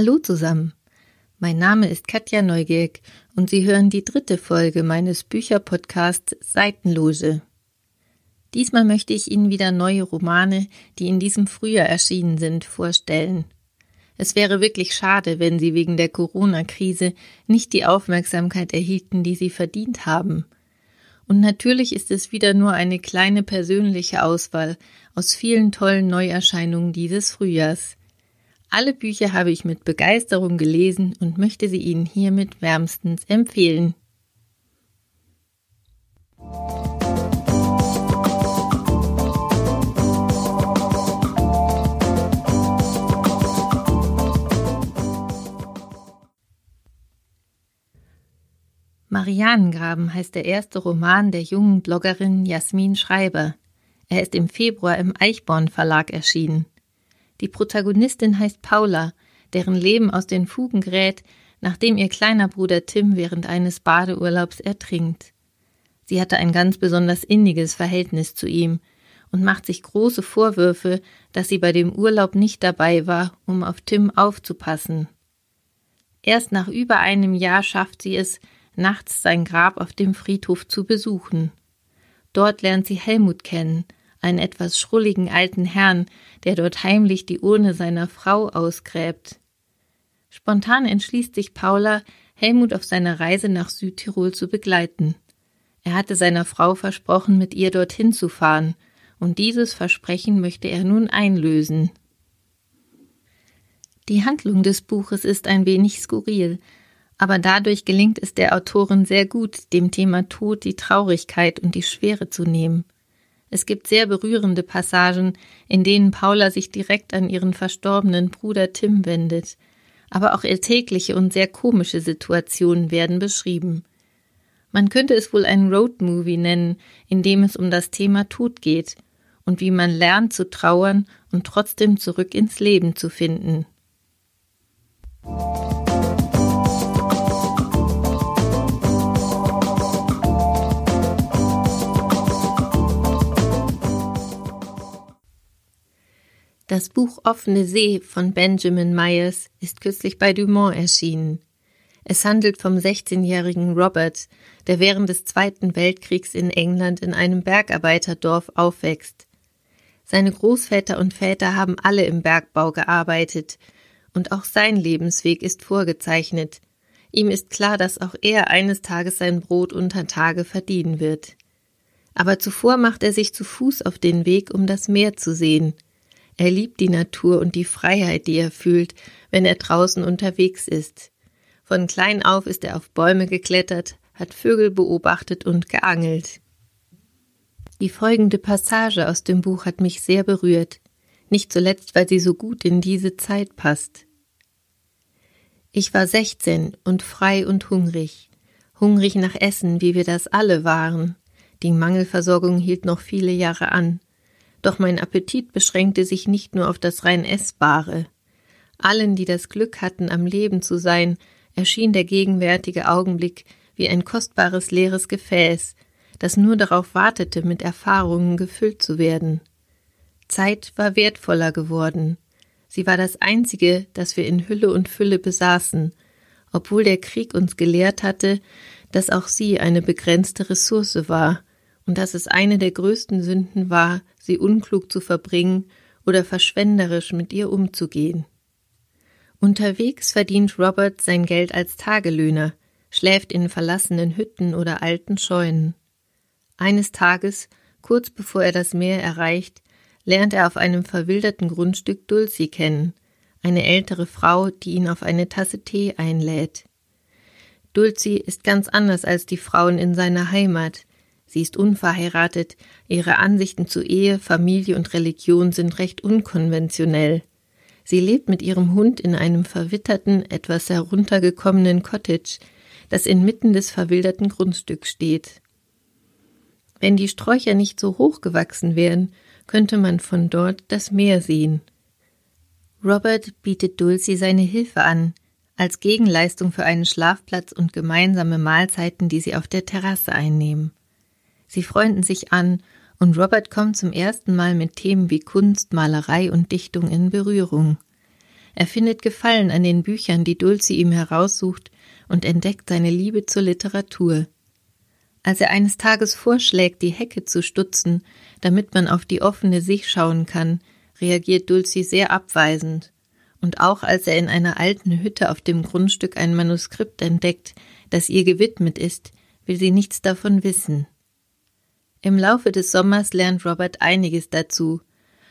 Hallo zusammen. Mein Name ist Katja Neugierk und Sie hören die dritte Folge meines Bücherpodcasts Seitenloge. Diesmal möchte ich Ihnen wieder neue Romane, die in diesem Frühjahr erschienen sind, vorstellen. Es wäre wirklich schade, wenn sie wegen der Corona-Krise nicht die Aufmerksamkeit erhielten, die sie verdient haben. Und natürlich ist es wieder nur eine kleine persönliche Auswahl aus vielen tollen Neuerscheinungen dieses Frühjahrs. Alle Bücher habe ich mit Begeisterung gelesen und möchte sie Ihnen hiermit wärmstens empfehlen. Marianengraben heißt der erste Roman der jungen Bloggerin Jasmin Schreiber. Er ist im Februar im Eichborn Verlag erschienen. Die Protagonistin heißt Paula, deren Leben aus den Fugen gerät, nachdem ihr kleiner Bruder Tim während eines Badeurlaubs ertrinkt. Sie hatte ein ganz besonders inniges Verhältnis zu ihm und macht sich große Vorwürfe, dass sie bei dem Urlaub nicht dabei war, um auf Tim aufzupassen. Erst nach über einem Jahr schafft sie es, nachts sein Grab auf dem Friedhof zu besuchen. Dort lernt sie Helmut kennen, einen etwas schrulligen alten Herrn, der dort heimlich die Urne seiner Frau ausgräbt. Spontan entschließt sich Paula, Helmut auf seiner Reise nach Südtirol zu begleiten. Er hatte seiner Frau versprochen, mit ihr dorthin zu fahren, und dieses Versprechen möchte er nun einlösen. Die Handlung des Buches ist ein wenig skurril, aber dadurch gelingt es der Autorin sehr gut, dem Thema Tod die Traurigkeit und die Schwere zu nehmen. Es gibt sehr berührende Passagen, in denen Paula sich direkt an ihren verstorbenen Bruder Tim wendet. Aber auch alltägliche und sehr komische Situationen werden beschrieben. Man könnte es wohl einen Roadmovie nennen, in dem es um das Thema Tod geht und wie man lernt zu trauern und trotzdem zurück ins Leben zu finden. Das Buch Offene See von Benjamin Myers ist kürzlich bei Dumont erschienen. Es handelt vom 16-jährigen Robert, der während des Zweiten Weltkriegs in England in einem Bergarbeiterdorf aufwächst. Seine Großväter und Väter haben alle im Bergbau gearbeitet, und auch sein Lebensweg ist vorgezeichnet. Ihm ist klar, dass auch er eines Tages sein Brot unter Tage verdienen wird. Aber zuvor macht er sich zu Fuß auf den Weg, um das Meer zu sehen – er liebt die Natur und die Freiheit, die er fühlt, wenn er draußen unterwegs ist. Von klein auf ist er auf Bäume geklettert, hat Vögel beobachtet und geangelt. Die folgende Passage aus dem Buch hat mich sehr berührt, nicht zuletzt, weil sie so gut in diese Zeit passt. Ich war sechzehn und frei und hungrig, hungrig nach Essen, wie wir das alle waren. Die Mangelversorgung hielt noch viele Jahre an. Doch mein Appetit beschränkte sich nicht nur auf das rein Essbare. Allen, die das Glück hatten, am Leben zu sein, erschien der gegenwärtige Augenblick wie ein kostbares leeres Gefäß, das nur darauf wartete, mit Erfahrungen gefüllt zu werden. Zeit war wertvoller geworden. Sie war das einzige, das wir in Hülle und Fülle besaßen, obwohl der Krieg uns gelehrt hatte, dass auch sie eine begrenzte Ressource war und dass es eine der größten Sünden war, sie unklug zu verbringen oder verschwenderisch mit ihr umzugehen. Unterwegs verdient Robert sein Geld als Tagelöhner, schläft in verlassenen Hütten oder alten Scheunen. Eines Tages, kurz bevor er das Meer erreicht, lernt er auf einem verwilderten Grundstück Dulcie kennen, eine ältere Frau, die ihn auf eine Tasse Tee einlädt. Dulcie ist ganz anders als die Frauen in seiner Heimat, Sie ist unverheiratet, ihre Ansichten zu Ehe, Familie und Religion sind recht unkonventionell. Sie lebt mit ihrem Hund in einem verwitterten, etwas heruntergekommenen Cottage, das inmitten des verwilderten Grundstücks steht. Wenn die Sträucher nicht so hoch gewachsen wären, könnte man von dort das Meer sehen. Robert bietet Dulcie seine Hilfe an, als Gegenleistung für einen Schlafplatz und gemeinsame Mahlzeiten, die sie auf der Terrasse einnehmen. Sie freunden sich an, und Robert kommt zum ersten Mal mit Themen wie Kunst, Malerei und Dichtung in Berührung. Er findet Gefallen an den Büchern, die Dulcie ihm heraussucht, und entdeckt seine Liebe zur Literatur. Als er eines Tages vorschlägt, die Hecke zu stutzen, damit man auf die offene See schauen kann, reagiert Dulcie sehr abweisend. Und auch als er in einer alten Hütte auf dem Grundstück ein Manuskript entdeckt, das ihr gewidmet ist, will sie nichts davon wissen. Im Laufe des Sommers lernt Robert einiges dazu,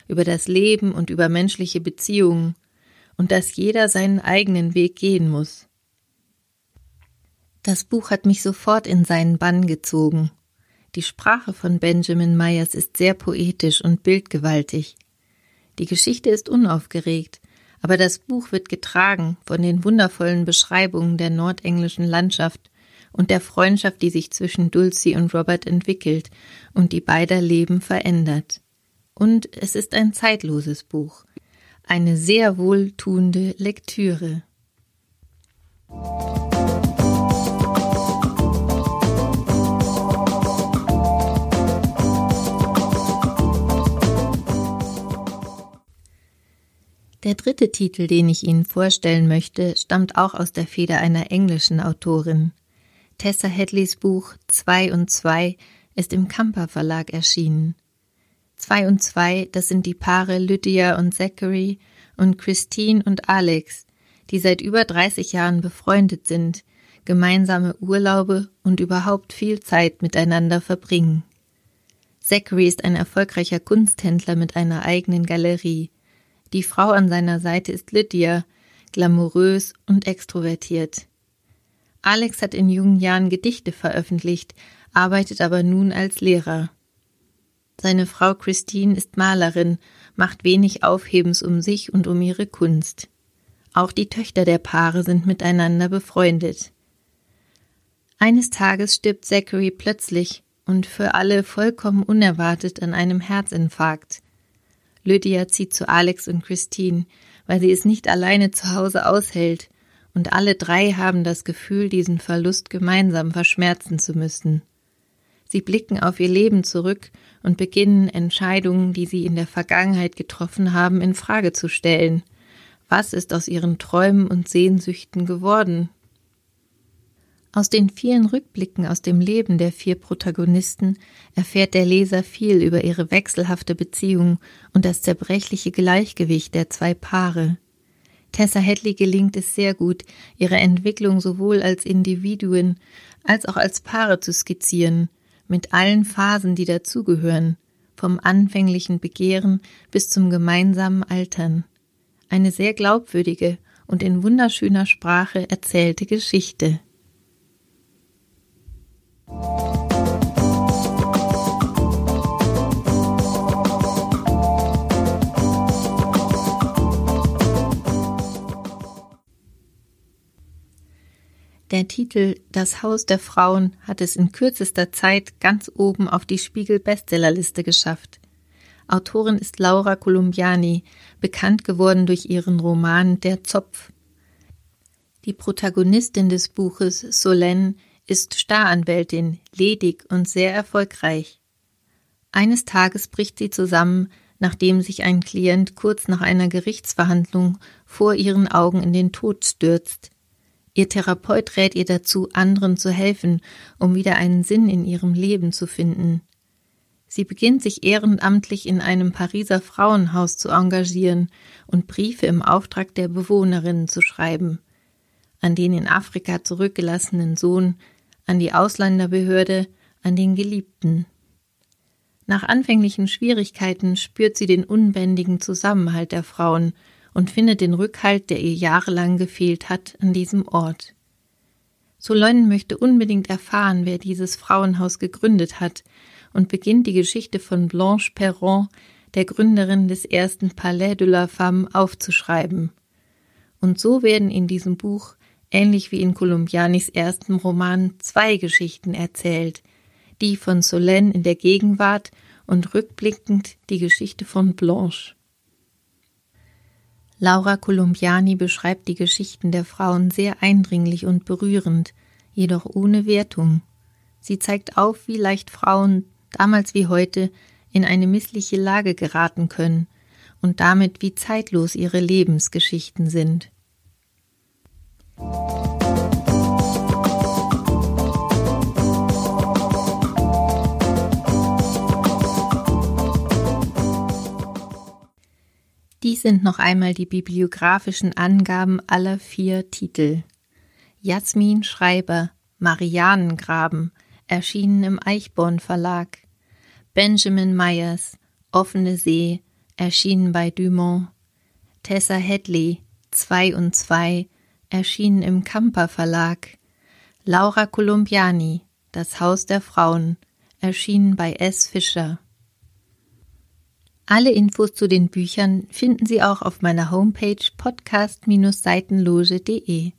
über das Leben und über menschliche Beziehungen, und dass jeder seinen eigenen Weg gehen muss. Das Buch hat mich sofort in seinen Bann gezogen. Die Sprache von Benjamin Myers ist sehr poetisch und bildgewaltig. Die Geschichte ist unaufgeregt, aber das Buch wird getragen von den wundervollen Beschreibungen der nordenglischen Landschaft und der Freundschaft, die sich zwischen Dulcie und Robert entwickelt und die beider Leben verändert. Und es ist ein zeitloses Buch, eine sehr wohltuende Lektüre. Der dritte Titel, den ich Ihnen vorstellen möchte, stammt auch aus der Feder einer englischen Autorin. Tessa Hadleys Buch Zwei und Zwei ist im Kamper Verlag erschienen. Zwei und Zwei, das sind die Paare Lydia und Zachary und Christine und Alex, die seit über 30 Jahren befreundet sind, gemeinsame Urlaube und überhaupt viel Zeit miteinander verbringen. Zachary ist ein erfolgreicher Kunsthändler mit einer eigenen Galerie. Die Frau an seiner Seite ist Lydia, glamourös und extrovertiert. Alex hat in jungen Jahren Gedichte veröffentlicht, arbeitet aber nun als Lehrer. Seine Frau Christine ist Malerin, macht wenig Aufhebens um sich und um ihre Kunst. Auch die Töchter der Paare sind miteinander befreundet. Eines Tages stirbt Zachary plötzlich und für alle vollkommen unerwartet an einem Herzinfarkt. Lydia zieht zu Alex und Christine, weil sie es nicht alleine zu Hause aushält, und alle drei haben das Gefühl, diesen Verlust gemeinsam verschmerzen zu müssen. Sie blicken auf ihr Leben zurück und beginnen Entscheidungen, die sie in der Vergangenheit getroffen haben, in Frage zu stellen. Was ist aus ihren Träumen und Sehnsüchten geworden? Aus den vielen Rückblicken aus dem Leben der vier Protagonisten erfährt der Leser viel über ihre wechselhafte Beziehung und das zerbrechliche Gleichgewicht der zwei Paare. Tessa Hadley gelingt es sehr gut, ihre Entwicklung sowohl als Individuen als auch als Paare zu skizzieren, mit allen Phasen, die dazugehören, vom anfänglichen Begehren bis zum gemeinsamen Altern. Eine sehr glaubwürdige und in wunderschöner Sprache erzählte Geschichte. Der Titel Das Haus der Frauen hat es in kürzester Zeit ganz oben auf die Spiegel Bestsellerliste geschafft. Autorin ist Laura Columbiani, bekannt geworden durch ihren Roman Der Zopf. Die Protagonistin des Buches, Solène, ist Staranwältin, ledig und sehr erfolgreich. Eines Tages bricht sie zusammen, nachdem sich ein Klient kurz nach einer Gerichtsverhandlung vor ihren Augen in den Tod stürzt. Ihr Therapeut rät ihr dazu, anderen zu helfen, um wieder einen Sinn in ihrem Leben zu finden. Sie beginnt sich ehrenamtlich in einem Pariser Frauenhaus zu engagieren und Briefe im Auftrag der Bewohnerinnen zu schreiben. An den in Afrika zurückgelassenen Sohn, an die Ausländerbehörde, an den Geliebten. Nach anfänglichen Schwierigkeiten spürt sie den unbändigen Zusammenhalt der Frauen und findet den Rückhalt, der ihr jahrelang gefehlt hat, an diesem Ort. Solon möchte unbedingt erfahren, wer dieses Frauenhaus gegründet hat und beginnt die Geschichte von Blanche Perron, der Gründerin des ersten Palais de la Femme, aufzuschreiben. Und so werden in diesem Buch ähnlich wie in Columbianis ersten Roman, zwei Geschichten erzählt, die von Solène in der Gegenwart und rückblickend die Geschichte von Blanche. Laura Columbiani beschreibt die Geschichten der Frauen sehr eindringlich und berührend, jedoch ohne Wertung. Sie zeigt auf, wie leicht Frauen, damals wie heute, in eine missliche Lage geraten können und damit wie zeitlos ihre Lebensgeschichten sind. Dies sind noch einmal die bibliografischen Angaben aller vier Titel. Jasmin Schreiber, Marianengraben, erschienen im Eichborn Verlag. Benjamin Myers, Offene See, erschienen bei Dumont. Tessa Hedley, Zwei und Zwei, erschienen im Kamper Verlag. Laura Columbiani, Das Haus der Frauen, erschienen bei S. Fischer. Alle Infos zu den Büchern finden Sie auch auf meiner Homepage podcast-seitenloge.de.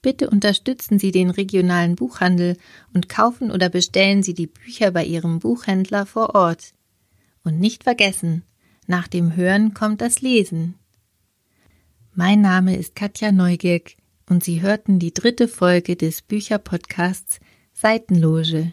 Bitte unterstützen Sie den regionalen Buchhandel und kaufen oder bestellen Sie die Bücher bei Ihrem Buchhändler vor Ort. Und nicht vergessen, nach dem Hören kommt das Lesen. Mein Name ist Katja Neugierk und Sie hörten die dritte Folge des Bücherpodcasts Seitenloge.